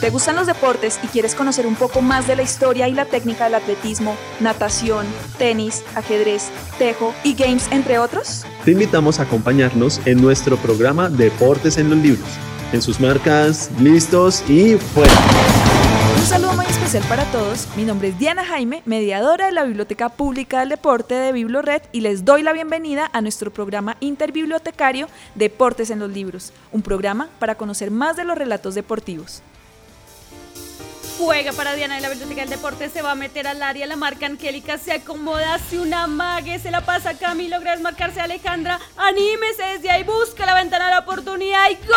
¿Te gustan los deportes y quieres conocer un poco más de la historia y la técnica del atletismo, natación, tenis, ajedrez, tejo y games, entre otros? Te invitamos a acompañarnos en nuestro programa Deportes en los Libros. En sus marcas, listos y fuera. Un saludo muy especial para todos. Mi nombre es Diana Jaime, mediadora de la Biblioteca Pública del Deporte de Biblored y les doy la bienvenida a nuestro programa interbibliotecario Deportes en los Libros, un programa para conocer más de los relatos deportivos juega para Diana de la Biblioteca del Deporte, se va a meter al área, la marca Angélica se acomoda, hace una mague, se la pasa a Camilo, gracias marcarse a Alejandra, anímese desde ahí, busca la ventana de la oportunidad y ¡gol!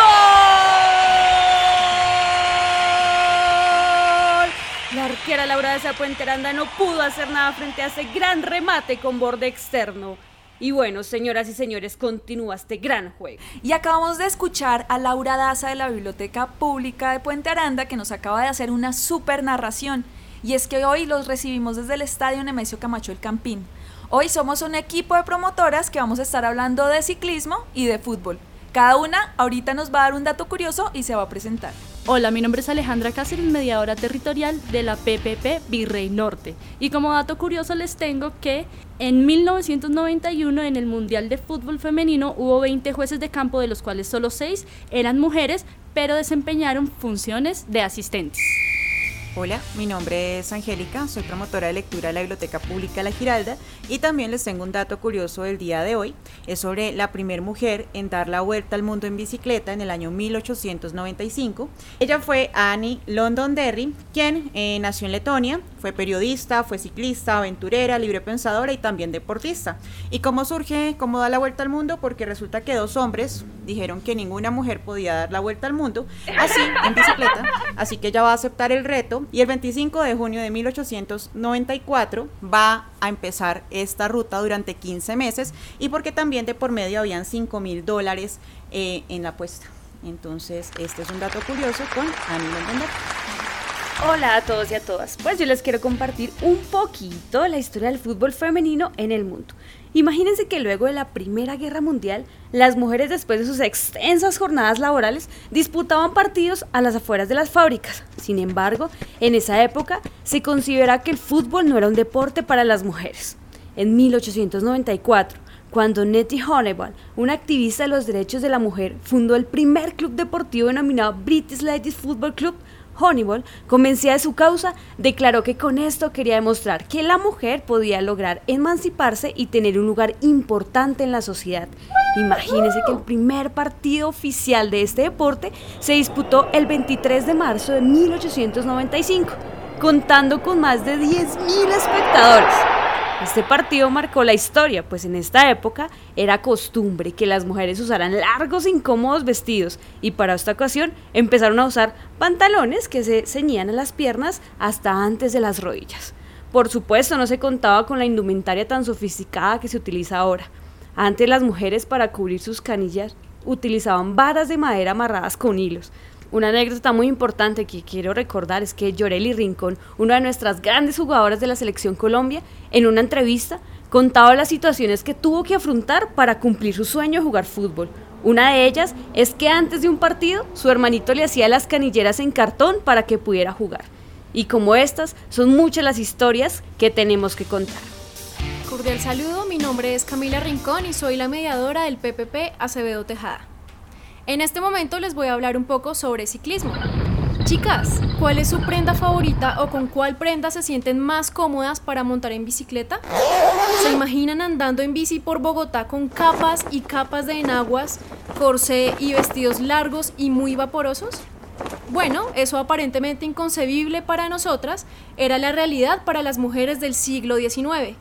La arquera Laura de Zapuenteranda no pudo hacer nada frente a ese gran remate con borde externo. Y bueno, señoras y señores, continúa este gran juego. Y acabamos de escuchar a Laura Daza de la Biblioteca Pública de Puente Aranda que nos acaba de hacer una super narración. Y es que hoy los recibimos desde el Estadio Nemesio Camacho El Campín. Hoy somos un equipo de promotoras que vamos a estar hablando de ciclismo y de fútbol. Cada una ahorita nos va a dar un dato curioso y se va a presentar. Hola, mi nombre es Alejandra Cáceres, mediadora territorial de la PPP Virrey Norte. Y como dato curioso les tengo que en 1991 en el Mundial de Fútbol Femenino hubo 20 jueces de campo, de los cuales solo 6 eran mujeres, pero desempeñaron funciones de asistentes. Hola, mi nombre es Angélica, soy promotora de lectura de la Biblioteca Pública La Giralda y también les tengo un dato curioso del día de hoy. Es sobre la primera mujer en dar la vuelta al mundo en bicicleta en el año 1895. Ella fue Annie Londonderry, quien eh, nació en Letonia, fue periodista, fue ciclista, aventurera, libre pensadora y también deportista. ¿Y cómo surge, cómo da la vuelta al mundo? Porque resulta que dos hombres dijeron que ninguna mujer podía dar la vuelta al mundo así, en bicicleta, así que ella va a aceptar el reto y el 25 de junio de 1894 va a empezar esta ruta durante 15 meses y porque también de por medio habían 5 mil dólares eh, en la apuesta. Entonces, este es un dato curioso con Annie London. Hola a todos y a todas. Pues yo les quiero compartir un poquito la historia del fútbol femenino en el mundo. Imagínense que luego de la Primera Guerra Mundial, las mujeres después de sus extensas jornadas laborales disputaban partidos a las afueras de las fábricas. Sin embargo, en esa época se considera que el fútbol no era un deporte para las mujeres. En 1894, cuando Nettie Honeyball, una activista de los derechos de la mujer, fundó el primer club deportivo denominado British Ladies Football Club, Honeyball, convencida de su causa, declaró que con esto quería demostrar que la mujer podía lograr emanciparse y tener un lugar importante en la sociedad. Imagínense que el primer partido oficial de este deporte se disputó el 23 de marzo de 1895, contando con más de 10.000 espectadores. Este partido marcó la historia, pues en esta época era costumbre que las mujeres usaran largos e incómodos vestidos y para esta ocasión empezaron a usar pantalones que se ceñían a las piernas hasta antes de las rodillas. Por supuesto no se contaba con la indumentaria tan sofisticada que se utiliza ahora. Antes las mujeres para cubrir sus canillas utilizaban varas de madera amarradas con hilos, una anécdota muy importante que quiero recordar es que Yoreli Rincón, una de nuestras grandes jugadoras de la selección Colombia, en una entrevista contaba las situaciones que tuvo que afrontar para cumplir su sueño de jugar fútbol. Una de ellas es que antes de un partido su hermanito le hacía las canilleras en cartón para que pudiera jugar. Y como estas, son muchas las historias que tenemos que contar. Cordial saludo, mi nombre es Camila Rincón y soy la mediadora del PPP Acevedo Tejada. En este momento les voy a hablar un poco sobre ciclismo. Chicas, ¿cuál es su prenda favorita o con cuál prenda se sienten más cómodas para montar en bicicleta? ¿Se imaginan andando en bici por Bogotá con capas y capas de enaguas, corsé y vestidos largos y muy vaporosos? Bueno, eso aparentemente inconcebible para nosotras era la realidad para las mujeres del siglo XIX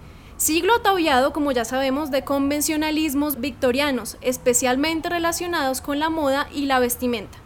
Siglo ataviado, como ya sabemos, de convencionalismos victorianos, especialmente relacionados con la moda y la vestimenta.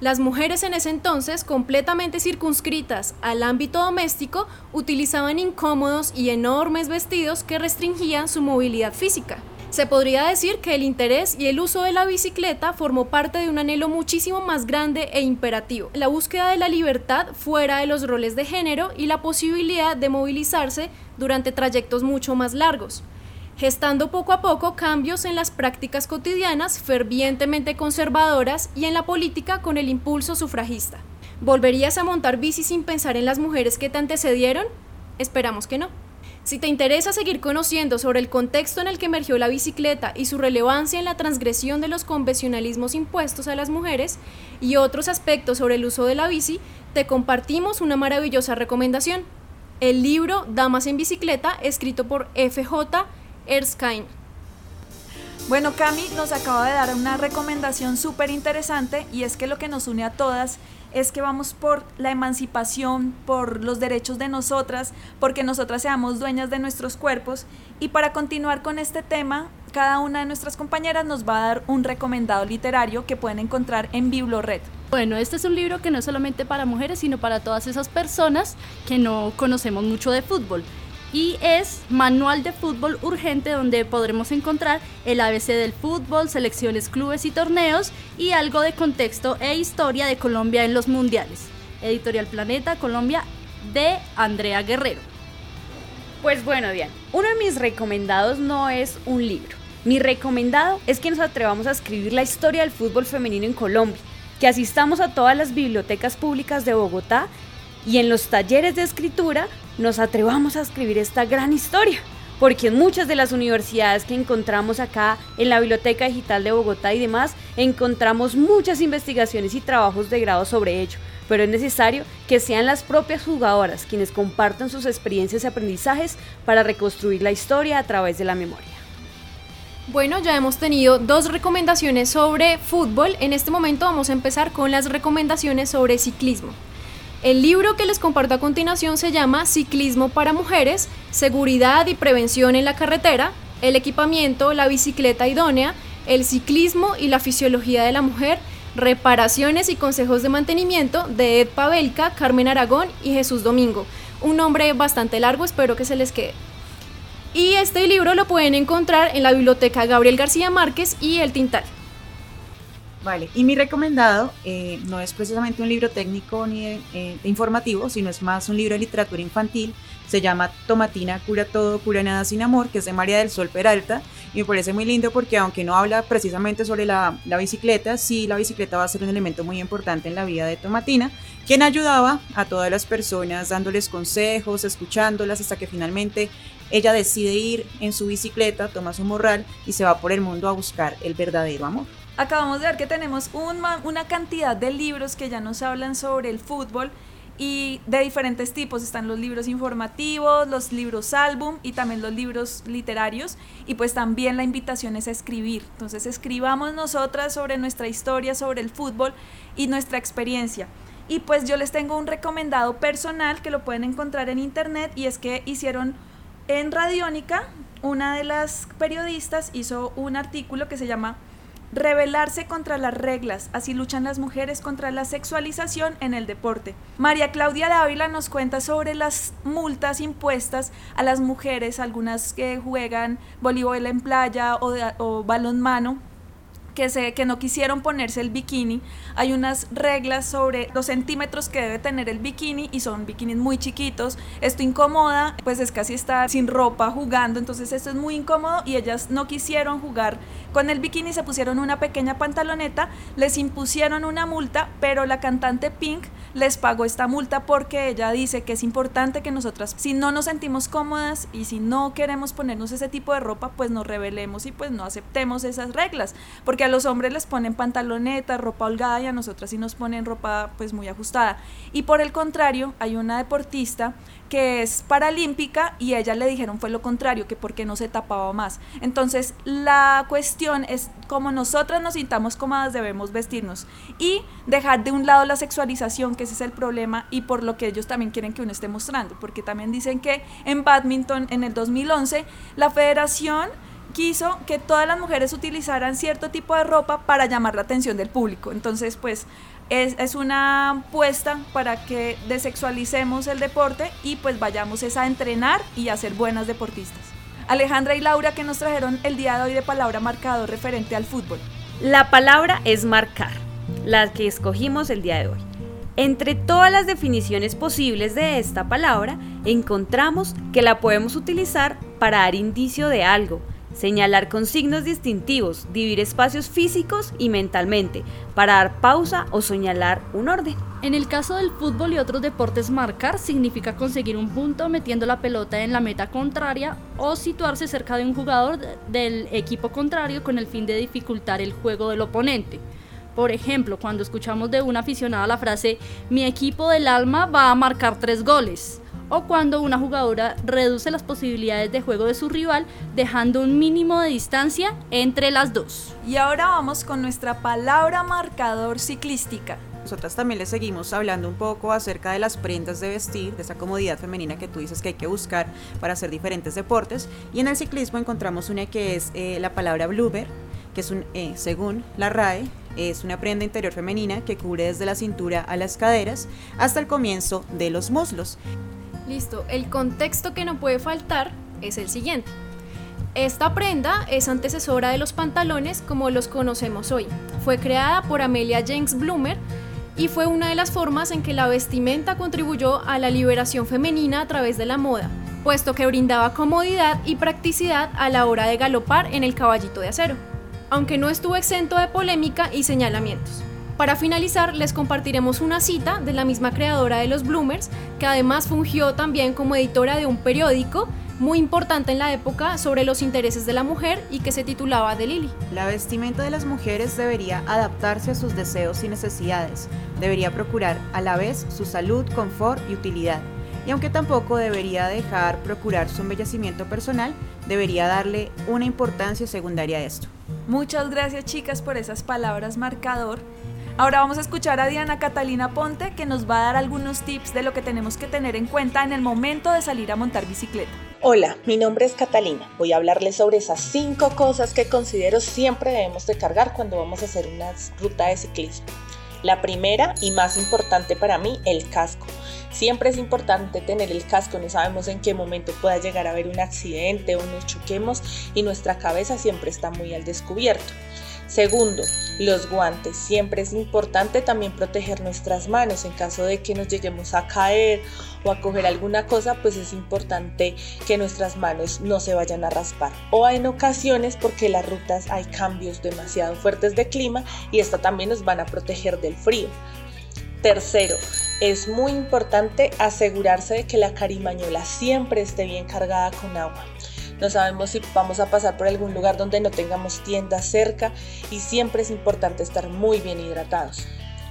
Las mujeres en ese entonces, completamente circunscritas al ámbito doméstico, utilizaban incómodos y enormes vestidos que restringían su movilidad física. Se podría decir que el interés y el uso de la bicicleta formó parte de un anhelo muchísimo más grande e imperativo, la búsqueda de la libertad fuera de los roles de género y la posibilidad de movilizarse durante trayectos mucho más largos, gestando poco a poco cambios en las prácticas cotidianas fervientemente conservadoras y en la política con el impulso sufragista. ¿Volverías a montar bici sin pensar en las mujeres que te antecedieron? Esperamos que no. Si te interesa seguir conociendo sobre el contexto en el que emergió la bicicleta y su relevancia en la transgresión de los convencionalismos impuestos a las mujeres y otros aspectos sobre el uso de la bici, te compartimos una maravillosa recomendación. El libro Damas en Bicicleta, escrito por FJ Erskine. Bueno, Cami nos acaba de dar una recomendación súper interesante y es que lo que nos une a todas es que vamos por la emancipación, por los derechos de nosotras, porque nosotras seamos dueñas de nuestros cuerpos. Y para continuar con este tema, cada una de nuestras compañeras nos va a dar un recomendado literario que pueden encontrar en Biblored. Bueno, este es un libro que no es solamente para mujeres, sino para todas esas personas que no conocemos mucho de fútbol y es Manual de Fútbol Urgente donde podremos encontrar el ABC del fútbol, selecciones, clubes y torneos y algo de contexto e historia de Colombia en los mundiales. Editorial Planeta Colombia de Andrea Guerrero. Pues bueno, Diana, uno de mis recomendados no es un libro. Mi recomendado es que nos atrevamos a escribir la historia del fútbol femenino en Colombia, que asistamos a todas las bibliotecas públicas de Bogotá y en los talleres de escritura nos atrevamos a escribir esta gran historia. Porque en muchas de las universidades que encontramos acá, en la Biblioteca Digital de Bogotá y demás, encontramos muchas investigaciones y trabajos de grado sobre ello. Pero es necesario que sean las propias jugadoras quienes compartan sus experiencias y aprendizajes para reconstruir la historia a través de la memoria. Bueno, ya hemos tenido dos recomendaciones sobre fútbol. En este momento vamos a empezar con las recomendaciones sobre ciclismo. El libro que les comparto a continuación se llama Ciclismo para Mujeres, Seguridad y Prevención en la Carretera, el equipamiento, la bicicleta idónea, el ciclismo y la fisiología de la mujer, reparaciones y consejos de mantenimiento de Ed Pavelka, Carmen Aragón y Jesús Domingo. Un nombre bastante largo, espero que se les quede. Y este libro lo pueden encontrar en la biblioteca Gabriel García Márquez y El Tintal. Vale, y mi recomendado eh, no es precisamente un libro técnico ni eh, informativo, sino es más un libro de literatura infantil. Se llama Tomatina, cura todo, cura nada sin amor, que es de María del Sol Peralta. Y me parece muy lindo porque aunque no habla precisamente sobre la, la bicicleta, sí la bicicleta va a ser un elemento muy importante en la vida de Tomatina, quien ayudaba a todas las personas dándoles consejos, escuchándolas hasta que finalmente ella decide ir en su bicicleta, toma su morral y se va por el mundo a buscar el verdadero amor acabamos de ver que tenemos una cantidad de libros que ya nos hablan sobre el fútbol y de diferentes tipos. Están los libros informativos, los libros álbum y también los libros literarios. Y pues también la invitación es a escribir. Entonces escribamos nosotras sobre nuestra historia, sobre el fútbol y nuestra experiencia. Y pues yo les tengo un recomendado personal que lo pueden encontrar en internet y es que hicieron en Radiónica, una de las periodistas hizo un artículo que se llama rebelarse contra las reglas, así luchan las mujeres contra la sexualización en el deporte. María Claudia Dávila nos cuenta sobre las multas impuestas a las mujeres, algunas que juegan voleibol en playa o, o balonmano que, se, no quisieron ponerse el bikini. Hay unas reglas sobre los centímetros que debe tener el bikini y son bikinis muy chiquitos. Esto incomoda, pues es casi estar sin ropa jugando, entonces esto es muy incómodo y ellas no quisieron jugar con el bikini, se pusieron una pequeña pantaloneta, les impusieron una multa, pero la cantante Pink les pagó esta multa porque ella dice que es importante que nosotras, si no nos sentimos cómodas y si no queremos ponernos ese tipo de ropa, pues nos rebelemos y pues no aceptemos esas reglas, porque a los hombres les ponen pantalonetas, ropa holgada y a nosotras sí nos ponen ropa pues muy ajustada. Y por el contrario, hay una deportista que es paralímpica y ella le dijeron fue lo contrario, que porque no se tapaba más. Entonces la cuestión es como nosotras nos sintamos cómodas debemos vestirnos y dejar de un lado la sexualización, que ese es el problema y por lo que ellos también quieren que uno esté mostrando, porque también dicen que en badminton en el 2011 la federación quiso que todas las mujeres utilizaran cierto tipo de ropa para llamar la atención del público. Entonces, pues es, una apuesta para que desexualicemos el deporte y pues vayamos es a entrenar y a ser buenas deportistas. Alejandra y Laura, que nos trajeron el día de hoy de palabra marcado referente al fútbol? La palabra es marcar, la que escogimos el día de hoy. Entre todas las definiciones posibles de esta palabra, encontramos que la podemos utilizar para dar indicio de algo, señalar con signos distintivos, dividir espacios físicos y mentalmente, para dar pausa o señalar un orden. En el caso del fútbol y otros deportes, marcar significa conseguir un punto metiendo la pelota en la meta contraria o situarse cerca de un jugador del equipo contrario con el fin de dificultar el juego del oponente. Por ejemplo, cuando escuchamos de un aficionado la frase, mi equipo del alma va a marcar tres goles o cuando una jugadora reduce las posibilidades de juego de su rival dejando un mínimo de distancia entre las dos. Y ahora vamos con nuestra palabra marcador ciclística. Nosotras también le seguimos hablando un poco acerca de las prendas de vestir, de esa comodidad femenina que tú dices que hay que buscar para hacer diferentes deportes. Y en el ciclismo encontramos una que es eh, la palabra bloomer, que es un, eh, según la RAE, es una prenda interior femenina que cubre desde la cintura a las caderas hasta el comienzo de los muslos. Listo, el contexto que no puede faltar es el siguiente. Esta prenda es antecesora de los pantalones como los conocemos hoy. Fue creada por Amelia James Bloomer y fue una de las formas en que la vestimenta contribuyó a la liberación femenina a través de la moda, puesto que brindaba comodidad y practicidad a la hora de galopar en el caballito de acero, aunque no estuvo exento de polémica y señalamientos. Para finalizar, les compartiremos una cita de la misma creadora de los Bloomers, que además fungió también como editora de un periódico muy importante en la época sobre los intereses de la mujer y que se titulaba The Lily. La vestimenta de las mujeres debería adaptarse a sus deseos y necesidades, debería procurar a la vez su salud, confort y utilidad. Y aunque tampoco debería dejar procurar su embellecimiento personal, debería darle una importancia secundaria a esto. Muchas gracias chicas por esas palabras marcador Ahora vamos a escuchar a Diana Catalina Ponte que nos va a dar algunos tips de lo que tenemos que tener en cuenta en el momento de salir a montar bicicleta. Hola, mi nombre es Catalina. Voy a hablarles sobre esas cinco cosas que considero siempre debemos de cargar cuando vamos a hacer una ruta de ciclismo. La primera y más importante para mí, el casco. Siempre es importante tener el casco, no sabemos en qué momento pueda llegar a haber un accidente o nos choquemos y nuestra cabeza siempre está muy al descubierto. Segundo, los guantes. Siempre es importante también proteger nuestras manos en caso de que nos lleguemos a caer o a coger alguna cosa, pues es importante que nuestras manos no se vayan a raspar. O en ocasiones porque las rutas hay cambios demasiado fuertes de clima y esto también nos van a proteger del frío. Tercero, es muy importante asegurarse de que la carimañola siempre esté bien cargada con agua no sabemos si vamos a pasar por algún lugar donde no tengamos tiendas cerca y siempre es importante estar muy bien hidratados.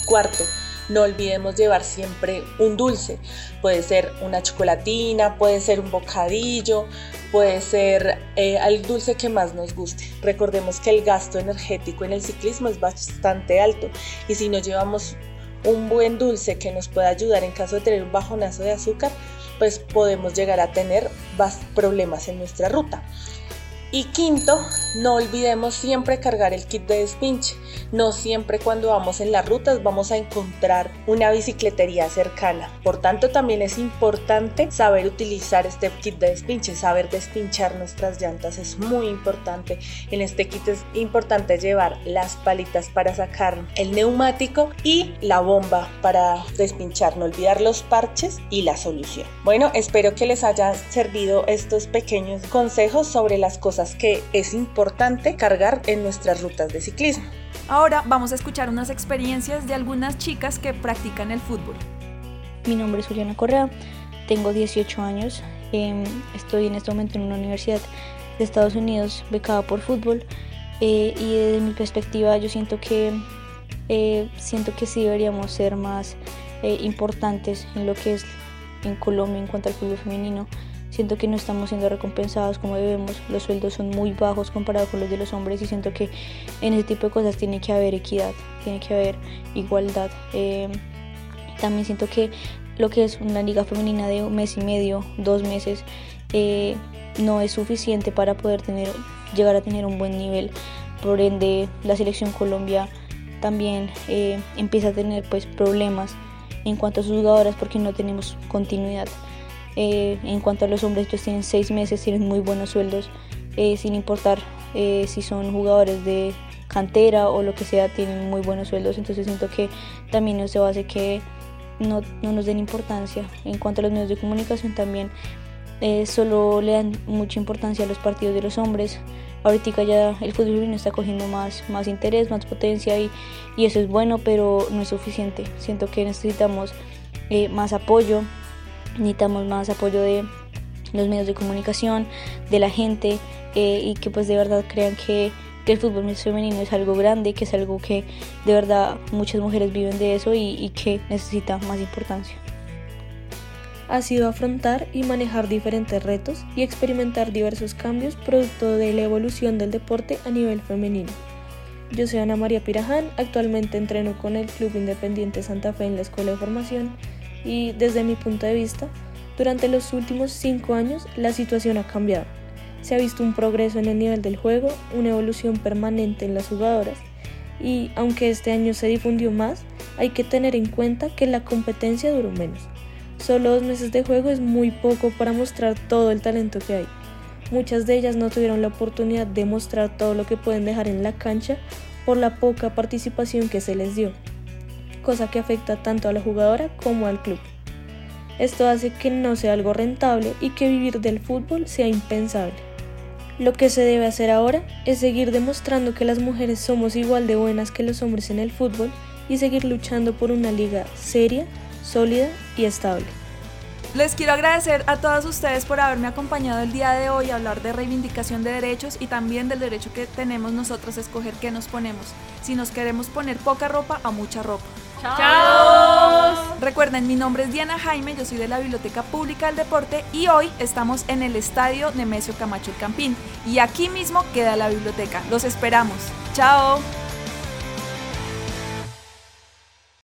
Cuarto, no olvidemos llevar siempre un dulce. Puede ser una chocolatina, puede ser un bocadillo, puede ser eh, el dulce que más nos guste. Recordemos que el gasto energético en el ciclismo es bastante alto y si no llevamos un buen dulce que nos pueda ayudar en caso de tener un bajonazo de azúcar, pues podemos llegar a tener problemas en nuestra ruta. Y quinto, no olvidemos siempre cargar el kit de despinche. No siempre cuando vamos en las rutas vamos a encontrar una bicicletería cercana. Por tanto, también es importante saber utilizar este kit de despinche, saber despinchar nuestras llantas es muy importante. En este kit es importante llevar las palitas para sacar el neumático y la bomba para despinchar. No olvidar los parches y la solución. Bueno, espero que les haya servido estos pequeños consejos sobre las cosas que es importante cargar en nuestras rutas de ciclismo. Ahora vamos a escuchar unas experiencias de algunas chicas que practican el fútbol. Mi nombre es Juliana Correa, tengo 18 años, em, estoy en este momento en una universidad de Estados Unidos becada por fútbol eh, y desde mi perspectiva yo siento que, eh, siento que sí deberíamos ser más eh, importantes en lo que es en Colombia en cuanto al fútbol femenino siento que no estamos siendo recompensados como debemos, los sueldos son muy bajos comparados con los de los hombres y siento que en ese tipo de cosas tiene que haber equidad, tiene que haber igualdad. Eh, también siento que lo que es una liga femenina de un mes y medio, dos meses, eh, no es suficiente para poder tener, llegar a tener un buen nivel. Por ende, la selección Colombia también eh, empieza a tener pues problemas en cuanto a sus jugadoras porque no tenemos continuidad. Eh, en cuanto a los hombres, ellos tienen seis meses, tienen muy buenos sueldos, eh, sin importar eh, si son jugadores de cantera o lo que sea, tienen muy buenos sueldos. Entonces siento que también eso hace que no, no nos den importancia. En cuanto a los medios de comunicación también, solo le dan mucha importancia a los partidos de los hombres, ahorita ya el fútbol femenino está cogiendo más, más interés, más potencia y, y eso es bueno, pero no es suficiente. Siento que necesitamos eh, más apoyo, necesitamos más apoyo de los medios de comunicación, de la gente eh, y que pues de verdad crean que, el fútbol femenino es algo grande, que es algo que de verdad muchas mujeres viven de eso y, y que necesita más importancia. Ha sido afrontar y manejar diferentes retos y experimentar diversos cambios producto de la evolución del deporte a nivel femenino. Yo soy Ana María Piraján, actualmente entreno con el Club Independiente Santa Fe en la Escuela de Formación y desde mi punto de vista, durante los últimos cinco años la situación ha cambiado. Se ha visto un progreso en el nivel del juego, una evolución permanente en las jugadoras y aunque este año se difundió más, hay que tener en cuenta que la competencia duró menos. Solo dos meses de juego es muy poco para mostrar todo el talento que hay. Muchas de ellas no tuvieron la oportunidad de mostrar todo lo que pueden dejar en la cancha por la poca participación que se les dio cosa que afecta tanto a la jugadora como al club. Esto hace que no sea algo rentable y que vivir del fútbol sea impensable. Lo que se debe hacer ahora es seguir demostrando que las mujeres somos igual de buenas que los hombres en el fútbol y seguir luchando por una liga seria, sólida y estable. Les quiero agradecer a todas ustedes por haberme acompañado el día de hoy a hablar de reivindicación de derechos y también del derecho que tenemos nosotros a escoger qué nos ponemos, si nos queremos poner poca ropa o mucha ropa. ¡Chao! Recuerden, mi nombre es Diana Jaime, yo soy de la Biblioteca Pública del Deporte y hoy estamos en el Estadio Nemesio Camacho El Campín y aquí mismo queda la biblioteca. Los esperamos. ¡Chao!